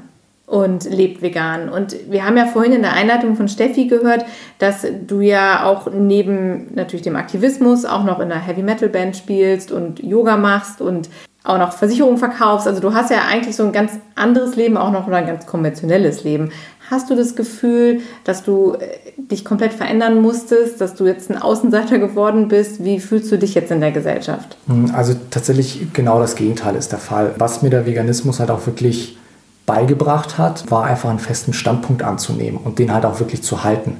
und lebt vegan. Und wir haben ja vorhin in der Einleitung von Steffi gehört, dass du ja auch neben natürlich dem Aktivismus auch noch in einer Heavy Metal Band spielst und Yoga machst und auch noch Versicherungen verkaufst. Also du hast ja eigentlich so ein ganz anderes Leben, auch noch ein ganz konventionelles Leben. Hast du das Gefühl, dass du äh, dich komplett verändern musstest, dass du jetzt ein Außenseiter geworden bist? Wie fühlst du dich jetzt in der Gesellschaft? Hm, also tatsächlich genau das Gegenteil ist der Fall. Was mir der Veganismus halt auch wirklich beigebracht hat, war einfach einen festen Standpunkt anzunehmen und den halt auch wirklich zu halten.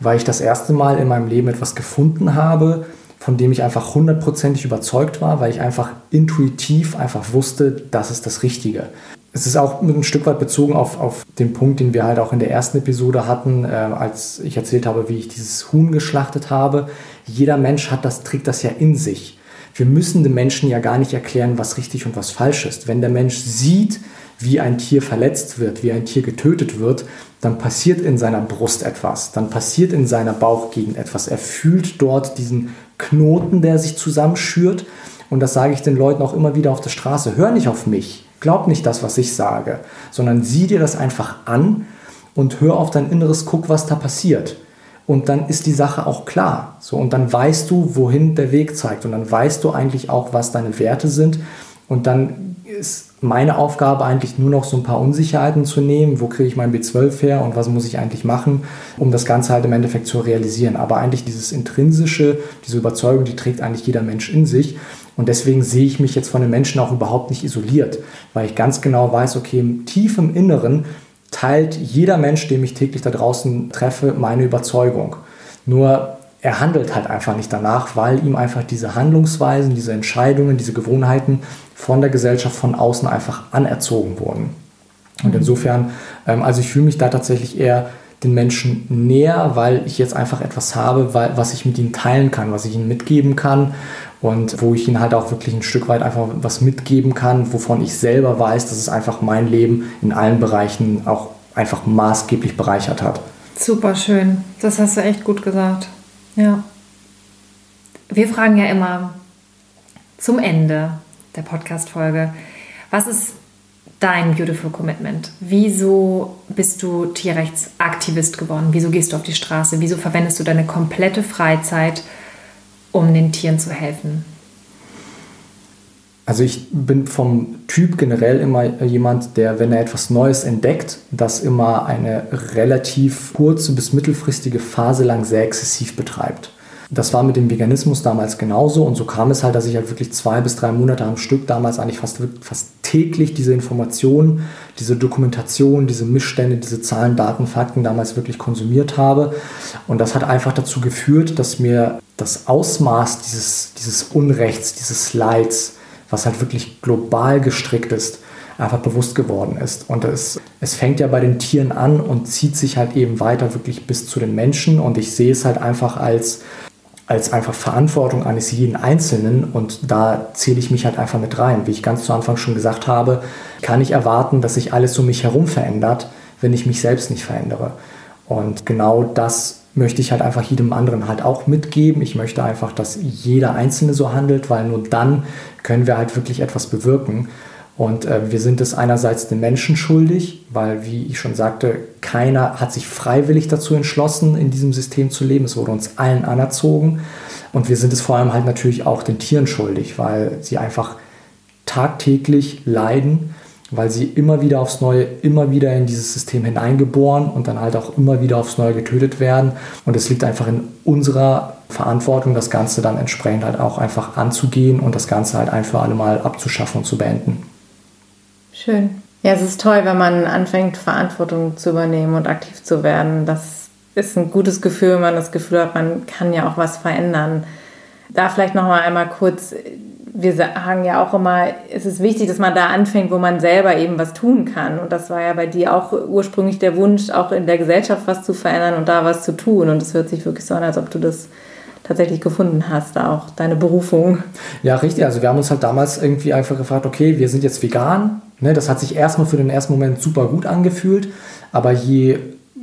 Weil ich das erste Mal in meinem Leben etwas gefunden habe, von dem ich einfach hundertprozentig überzeugt war, weil ich einfach intuitiv einfach wusste, das ist das Richtige es ist auch ein Stück weit bezogen auf, auf den Punkt, den wir halt auch in der ersten Episode hatten, äh, als ich erzählt habe, wie ich dieses Huhn geschlachtet habe. Jeder Mensch hat das, trägt das ja in sich. Wir müssen dem Menschen ja gar nicht erklären, was richtig und was falsch ist. Wenn der Mensch sieht, wie ein Tier verletzt wird, wie ein Tier getötet wird, dann passiert in seiner Brust etwas, dann passiert in seiner Bauchgegend etwas. Er fühlt dort diesen Knoten, der sich zusammenschürt. Und das sage ich den Leuten auch immer wieder auf der Straße. Hör nicht auf mich. Glaub nicht das, was ich sage, sondern sieh dir das einfach an und hör auf dein Inneres, guck, was da passiert. und dann ist die Sache auch klar. So, und dann weißt du, wohin der Weg zeigt und dann weißt du eigentlich auch, was deine Werte sind und dann ist meine Aufgabe eigentlich nur noch so ein paar Unsicherheiten zu nehmen. Wo kriege ich mein B12 her und was muss ich eigentlich machen, um das Ganze halt im Endeffekt zu realisieren. Aber eigentlich dieses intrinsische, diese Überzeugung, die trägt eigentlich jeder Mensch in sich. Und deswegen sehe ich mich jetzt von den Menschen auch überhaupt nicht isoliert, weil ich ganz genau weiß, okay, im Inneren teilt jeder Mensch, den ich täglich da draußen treffe, meine Überzeugung. Nur er handelt halt einfach nicht danach, weil ihm einfach diese Handlungsweisen, diese Entscheidungen, diese Gewohnheiten von der Gesellschaft von außen einfach anerzogen wurden. Und mhm. insofern, ähm, also ich fühle mich da tatsächlich eher den Menschen näher, weil ich jetzt einfach etwas habe, weil, was ich mit ihnen teilen kann, was ich ihnen mitgeben kann und wo ich ihnen halt auch wirklich ein Stück weit einfach was mitgeben kann, wovon ich selber weiß, dass es einfach mein Leben in allen Bereichen auch einfach maßgeblich bereichert hat. Super schön, das hast du echt gut gesagt. Ja. Wir fragen ja immer zum Ende, der Podcast-Folge. Was ist dein Beautiful Commitment? Wieso bist du Tierrechtsaktivist geworden? Wieso gehst du auf die Straße? Wieso verwendest du deine komplette Freizeit, um den Tieren zu helfen? Also ich bin vom Typ generell immer jemand, der, wenn er etwas Neues entdeckt, das immer eine relativ kurze bis mittelfristige Phase lang sehr exzessiv betreibt. Das war mit dem Veganismus damals genauso und so kam es halt, dass ich halt wirklich zwei bis drei Monate am Stück damals eigentlich fast, fast täglich diese Informationen, diese Dokumentation, diese Missstände, diese Zahlen, Daten, Fakten damals wirklich konsumiert habe. Und das hat einfach dazu geführt, dass mir das Ausmaß dieses, dieses Unrechts, dieses Leids, was halt wirklich global gestrickt ist, einfach bewusst geworden ist. Und es, es fängt ja bei den Tieren an und zieht sich halt eben weiter wirklich bis zu den Menschen. Und ich sehe es halt einfach als als einfach Verantwortung eines jeden Einzelnen und da zähle ich mich halt einfach mit rein. Wie ich ganz zu Anfang schon gesagt habe, kann ich erwarten, dass sich alles um mich herum verändert, wenn ich mich selbst nicht verändere. Und genau das möchte ich halt einfach jedem anderen halt auch mitgeben. Ich möchte einfach, dass jeder Einzelne so handelt, weil nur dann können wir halt wirklich etwas bewirken. Und äh, wir sind es einerseits den Menschen schuldig, weil, wie ich schon sagte, keiner hat sich freiwillig dazu entschlossen, in diesem System zu leben. Es wurde uns allen anerzogen. Und wir sind es vor allem halt natürlich auch den Tieren schuldig, weil sie einfach tagtäglich leiden, weil sie immer wieder aufs Neue, immer wieder in dieses System hineingeboren und dann halt auch immer wieder aufs Neue getötet werden. Und es liegt einfach in unserer Verantwortung, das Ganze dann entsprechend halt auch einfach anzugehen und das Ganze halt ein für alle Mal abzuschaffen und zu beenden. Schön. Ja, es ist toll, wenn man anfängt, Verantwortung zu übernehmen und aktiv zu werden. Das ist ein gutes Gefühl, wenn man das Gefühl hat, man kann ja auch was verändern. Da vielleicht noch mal einmal kurz, wir sagen ja auch immer, es ist wichtig, dass man da anfängt, wo man selber eben was tun kann. Und das war ja bei dir auch ursprünglich der Wunsch, auch in der Gesellschaft was zu verändern und da was zu tun. Und es hört sich wirklich so an, als ob du das tatsächlich gefunden hast, auch deine Berufung. Ja, richtig. Also wir haben uns halt damals irgendwie einfach gefragt, okay, wir sind jetzt vegan. Ne, das hat sich erstmal für den ersten Moment super gut angefühlt, aber je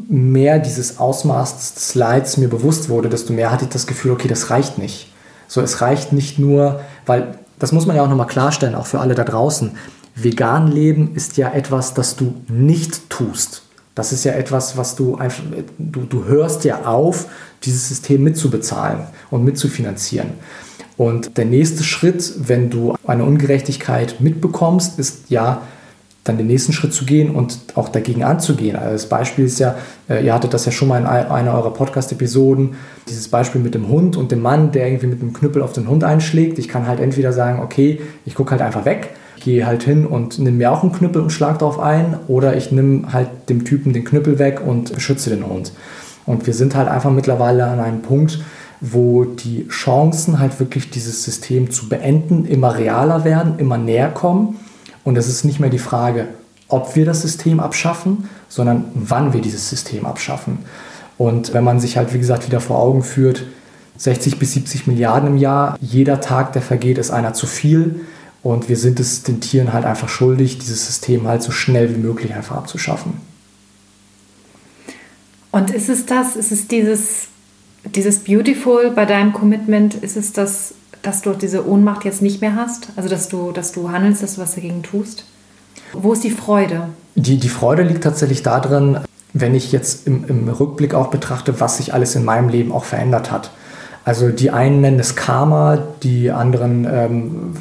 mehr dieses Ausmaß des Leids mir bewusst wurde, desto mehr hatte ich das Gefühl, okay, das reicht nicht. So, es reicht nicht nur, weil das muss man ja auch nochmal klarstellen, auch für alle da draußen. Vegan leben ist ja etwas, das du nicht tust. Das ist ja etwas, was du einfach, du, du hörst ja auf, dieses System mitzubezahlen und mitzufinanzieren. Und der nächste Schritt, wenn du eine Ungerechtigkeit mitbekommst, ist ja, dann den nächsten Schritt zu gehen und auch dagegen anzugehen. Also das Beispiel ist ja, äh, ihr hattet das ja schon mal in einer eurer Podcast-Episoden, dieses Beispiel mit dem Hund und dem Mann, der irgendwie mit einem Knüppel auf den Hund einschlägt. Ich kann halt entweder sagen, okay, ich gucke halt einfach weg, gehe halt hin und nehme mir auch einen Knüppel und schlage drauf ein, oder ich nehme halt dem Typen den Knüppel weg und beschütze den Hund. Und wir sind halt einfach mittlerweile an einem Punkt, wo die Chancen halt wirklich dieses System zu beenden immer realer werden, immer näher kommen. Und es ist nicht mehr die Frage, ob wir das System abschaffen, sondern wann wir dieses System abschaffen. Und wenn man sich halt, wie gesagt, wieder vor Augen führt, 60 bis 70 Milliarden im Jahr, jeder Tag, der vergeht, ist einer zu viel. Und wir sind es den Tieren halt einfach schuldig, dieses System halt so schnell wie möglich einfach abzuschaffen. Und ist es das, ist es dieses, dieses Beautiful bei deinem Commitment, ist es das, dass du diese Ohnmacht jetzt nicht mehr hast? Also dass du, dass du handelst, dass du was dagegen tust? Wo ist die Freude? Die, die Freude liegt tatsächlich darin, wenn ich jetzt im, im Rückblick auch betrachte, was sich alles in meinem Leben auch verändert hat. Also die einen nennen es Karma, die anderen, ähm,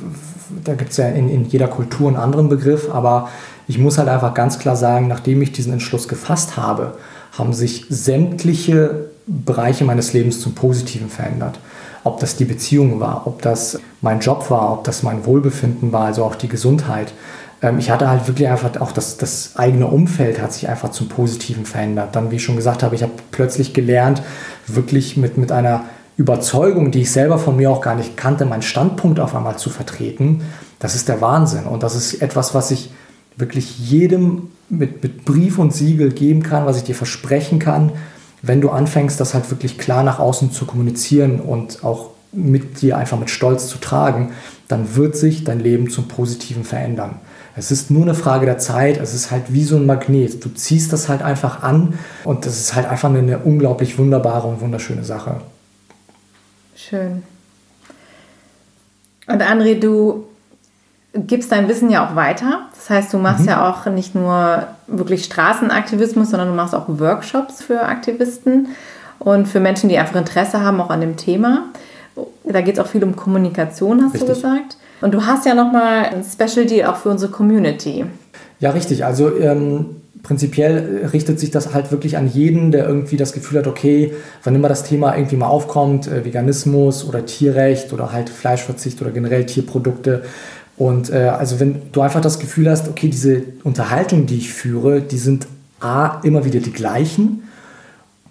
da gibt es ja in, in jeder Kultur einen anderen Begriff, aber ich muss halt einfach ganz klar sagen, nachdem ich diesen Entschluss gefasst habe, haben sich sämtliche Bereiche meines Lebens zum Positiven verändert. Ob das die Beziehung war, ob das mein Job war, ob das mein Wohlbefinden war, also auch die Gesundheit. Ähm, ich hatte halt wirklich einfach auch das, das eigene Umfeld hat sich einfach zum Positiven verändert. Dann, wie ich schon gesagt habe, ich habe plötzlich gelernt, wirklich mit, mit einer Überzeugung, die ich selber von mir auch gar nicht kannte, meinen Standpunkt auf einmal zu vertreten. Das ist der Wahnsinn. Und das ist etwas, was ich wirklich jedem mit, mit Brief und Siegel geben kann, was ich dir versprechen kann, wenn du anfängst, das halt wirklich klar nach außen zu kommunizieren und auch mit dir einfach mit Stolz zu tragen, dann wird sich dein Leben zum Positiven verändern. Es ist nur eine Frage der Zeit, es ist halt wie so ein Magnet. Du ziehst das halt einfach an und das ist halt einfach eine, unglaublich wunderbare und wunderschöne Sache. Schön. Und André, du gibst dein Wissen ja auch weiter. Das heißt, du machst mhm. ja auch nicht nur wirklich Straßenaktivismus, sondern du machst auch Workshops für Aktivisten und für Menschen, die einfach Interesse haben, auch an dem Thema. Da geht es auch viel um Kommunikation, hast richtig. du gesagt. Und du hast ja nochmal ein Special Deal auch für unsere Community. Ja, richtig. Also ähm, prinzipiell richtet sich das halt wirklich an jeden, der irgendwie das Gefühl hat, okay, wann immer das Thema irgendwie mal aufkommt, äh, Veganismus oder Tierrecht oder halt Fleischverzicht oder generell Tierprodukte, und äh, also wenn du einfach das Gefühl hast, okay, diese Unterhaltungen, die ich führe, die sind A, immer wieder die gleichen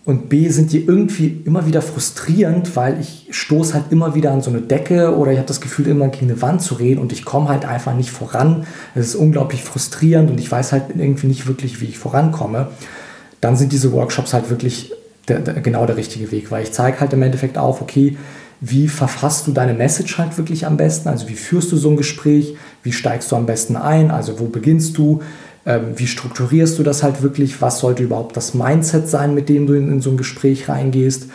und B, sind die irgendwie immer wieder frustrierend, weil ich stoße halt immer wieder an so eine Decke oder ich habe das Gefühl, immer gegen eine Wand zu reden und ich komme halt einfach nicht voran. Es ist unglaublich frustrierend und ich weiß halt irgendwie nicht wirklich, wie ich vorankomme. Dann sind diese Workshops halt wirklich der, der, genau der richtige Weg, weil ich zeige halt im Endeffekt auf, okay, wie verfasst du deine Message halt wirklich am besten? Also wie führst du so ein Gespräch? Wie steigst du am besten ein? Also wo beginnst du? Ähm, wie strukturierst du das halt wirklich? Was sollte überhaupt das Mindset sein, mit dem du in, so ein Gespräch reingehst?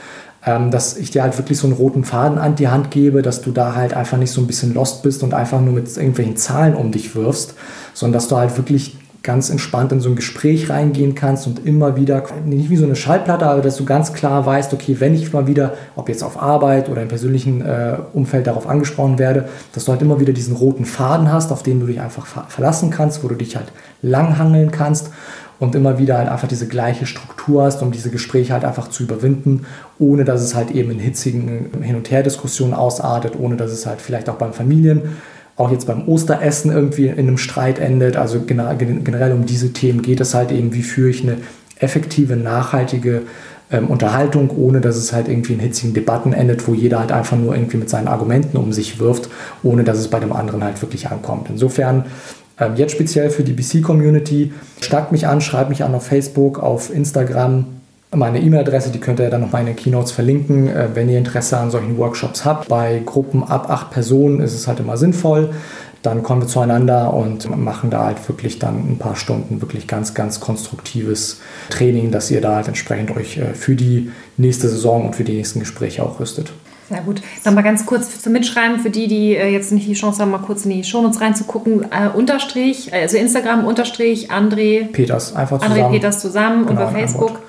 Ähm, dass ich dir halt wirklich so einen roten Faden an die Hand gebe, dass du da halt einfach nicht so ein bisschen lost bist und einfach nur mit irgendwelchen Zahlen um dich wirfst, sondern dass du halt wirklich ganz entspannt in so ein Gespräch reingehen kannst und immer wieder, nicht wie so eine Schallplatte, aber dass du ganz klar weißt, okay, wenn ich mal wieder, ob jetzt auf Arbeit oder im persönlichen äh, Umfeld darauf angesprochen werde, dass du halt immer wieder diesen roten Faden hast, auf den du dich einfach verlassen kannst, wo du dich halt langhangeln kannst und immer wieder halt einfach diese gleiche Struktur hast, um diese Gespräche halt einfach zu überwinden, ohne dass es halt eben in hitzigen Hin- und Her-Diskussionen ausartet, ohne dass es halt vielleicht auch beim Familien auch jetzt beim Osteressen irgendwie in einem Streit endet. Also generell um diese Themen geht es halt eben, wie führe ich eine effektive, nachhaltige ähm, Unterhaltung, ohne dass es halt irgendwie in hitzigen Debatten endet, wo jeder halt einfach nur irgendwie mit seinen Argumenten um sich wirft, ohne dass es bei dem anderen halt wirklich ankommt. Insofern ähm, jetzt speziell für die BC-Community, schlagt mich an, schreibt mich an auf Facebook, auf Instagram, meine E-Mail-Adresse, die könnt ihr dann nochmal in den Keynotes verlinken, äh, wenn ihr Interesse an solchen Workshops habt. Bei Gruppen ab acht Personen ist es halt immer sinnvoll. Dann kommen wir zueinander und machen da halt wirklich dann ein paar Stunden wirklich ganz, ganz konstruktives Training, dass ihr da halt entsprechend euch äh, für die nächste Saison und für die nächsten Gespräche auch rüstet. Sehr gut. Dann mal ganz kurz zum Mitschreiben für die, die äh, jetzt nicht die Chance haben, mal kurz in die Shownotes reinzugucken. Äh, unterstrich, also Instagram unterstrich André Peters, einfach zusammen. André Peters zusammen genau, und bei Facebook.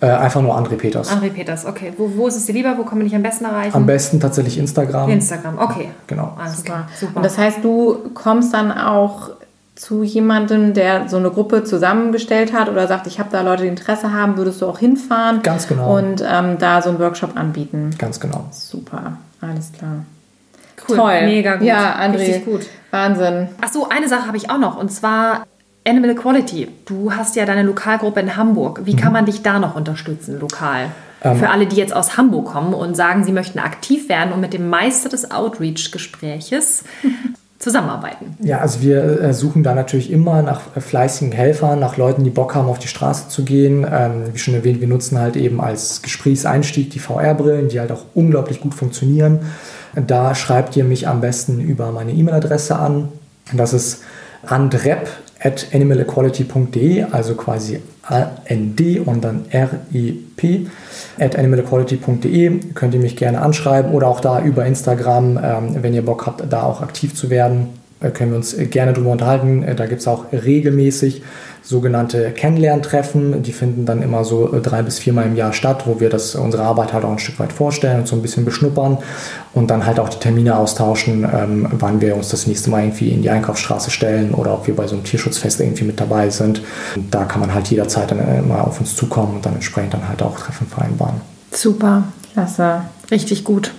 Äh, einfach nur André Peters. André Peters, okay. Wo, wo ist es dir lieber? Wo kann man dich am besten erreichen? Am besten tatsächlich Instagram. Instagram, okay. Genau. Alles klar. Super. Und das heißt, du kommst dann auch zu jemandem, der so eine Gruppe zusammengestellt hat oder sagt, ich habe da Leute, die Interesse haben, würdest du auch hinfahren? Ganz genau. Und ähm, da so einen Workshop anbieten. Ganz genau. Super, alles klar. Cool, Toll. mega gut. Ja, André, Richtig gut. Wahnsinn. Ach so, eine Sache habe ich auch noch und zwar Animal Equality. Du hast ja deine Lokalgruppe in Hamburg. Wie mhm. kann man dich da noch unterstützen, lokal? Ähm, Für alle, die jetzt aus Hamburg kommen und sagen, sie möchten aktiv werden und mit dem Meister des Outreach-Gespräches zusammenarbeiten. Ja, also wir äh, suchen da natürlich immer nach äh, fleißigen Helfern, nach Leuten, die Bock haben, auf die Straße zu gehen. Ähm, wie schon erwähnt, wir nutzen halt eben als Gesprächseinstieg die VR-Brillen, die halt auch unglaublich gut funktionieren. Da schreibt ihr mich am besten über meine E-Mail-Adresse an. Das ist andrep at animalequality.de, also quasi A-N-D und dann R-I-P, at animalequality.de. Könnt ihr mich gerne anschreiben oder auch da über Instagram, ähm, wenn ihr Bock habt, da auch aktiv zu werden. äh, können wir uns gerne drüber unterhalten. Äh, da gibt es auch regelmäßig sogenannte Kennenlerntreffen. Die finden dann immer so äh, drei bis viermal im Jahr statt, wo wir das, unsere Arbeit halt auch ein Stück weit vorstellen und so ein bisschen beschnuppern und dann halt auch die Termine austauschen, ähm, wann wir uns das nächste Mal irgendwie in die Einkaufsstraße stellen oder ob wir bei so einem Tierschutzfest irgendwie mit dabei sind. Und da kann man halt jederzeit dann immer auf uns zukommen und dann entsprechend dann halt auch Treffen vereinbaren. Super, klasse, richtig gut.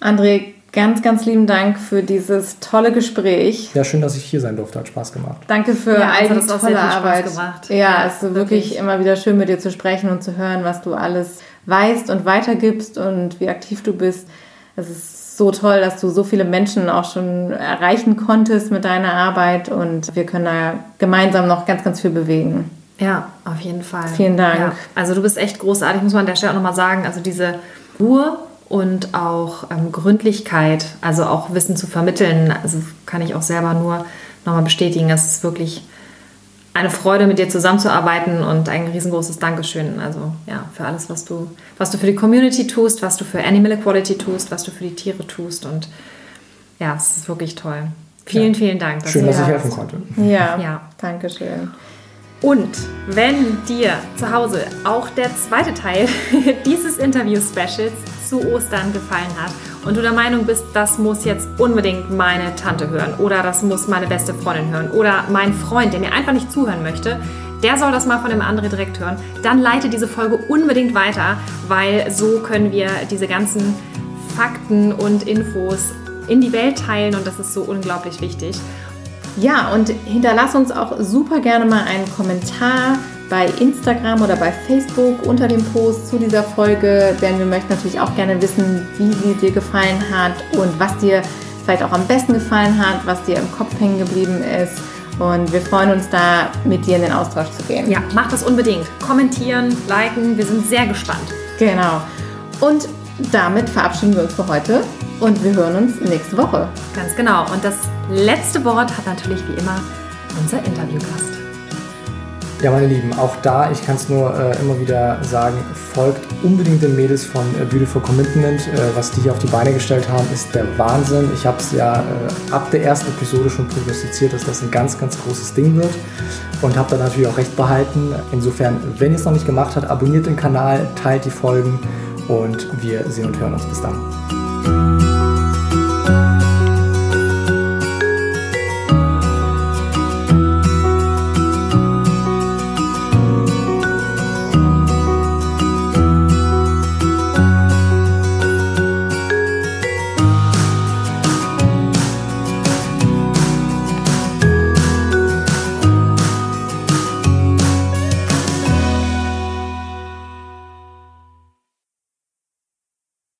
André, Ganz, ganz lieben Dank für dieses tolle Gespräch. Ja, schön, dass ich hier sein durfte. Hat Spaß gemacht. Danke für ja, all die tolle Arbeit. Ja, ja, es ist wirklich, wirklich immer wieder schön, mit dir zu sprechen und zu hören, was du alles weißt und weitergibst und wie aktiv du bist. Es ist so toll, dass du so viele Menschen auch schon erreichen konntest mit deiner Arbeit und wir können da gemeinsam noch ganz, ganz viel bewegen. Ja, auf jeden Fall. Vielen Dank. Ja, also du bist echt großartig, muss man an der Stelle auch nochmal sagen. Also diese Ruhe und auch ähm, Gründlichkeit, also auch Wissen zu vermitteln. Also kann ich auch selber nur nochmal bestätigen. Es ist wirklich eine Freude, mit dir zusammenzuarbeiten und ein riesengroßes Dankeschön. Also ja, für alles, was du, was du für die Community tust, was du für Animal Equality tust, was du für die Tiere tust. Und ja, es ist wirklich toll. Vielen, ja. vielen Dank. Schön, dass ich helfen konnte. Ja, ja. danke schön. Und wenn dir zu Hause auch der zweite Teil dieses Interview-Specials zu Ostern gefallen hat und du der Meinung bist, das muss jetzt unbedingt meine Tante hören oder das muss meine beste Freundin hören oder mein Freund, der mir einfach nicht zuhören möchte, der soll das mal von dem anderen direkt hören, dann leite diese Folge unbedingt weiter, weil so können wir diese ganzen Fakten und Infos in die Welt teilen und das ist so unglaublich wichtig. Ja, und hinterlass uns auch super gerne mal einen Kommentar bei Instagram oder bei Facebook unter dem Post zu dieser Folge, denn wir möchten natürlich auch gerne wissen, wie sie dir gefallen hat und was dir vielleicht auch am besten gefallen hat, was dir im Kopf hängen geblieben ist. Und wir freuen uns da, mit dir in den Austausch zu gehen. Ja, mach das unbedingt. Kommentieren, liken, wir sind sehr gespannt. Genau. Und damit verabschieden wir uns für heute und wir hören uns nächste Woche. Ganz genau. Und das letzte Wort hat natürlich wie immer unser Interviewgast. Ja, meine Lieben, auch da, ich kann es nur äh, immer wieder sagen, folgt unbedingt den Mädels von äh, Beautiful Commitment. Äh, was die hier auf die Beine gestellt haben, ist der Wahnsinn. Ich habe es ja äh, ab der ersten Episode schon prognostiziert, dass das ein ganz, ganz großes Ding wird und habe da natürlich auch recht behalten. Insofern, wenn ihr es noch nicht gemacht habt, abonniert den Kanal, teilt die Folgen und wir sehen und hören uns. Bis dann.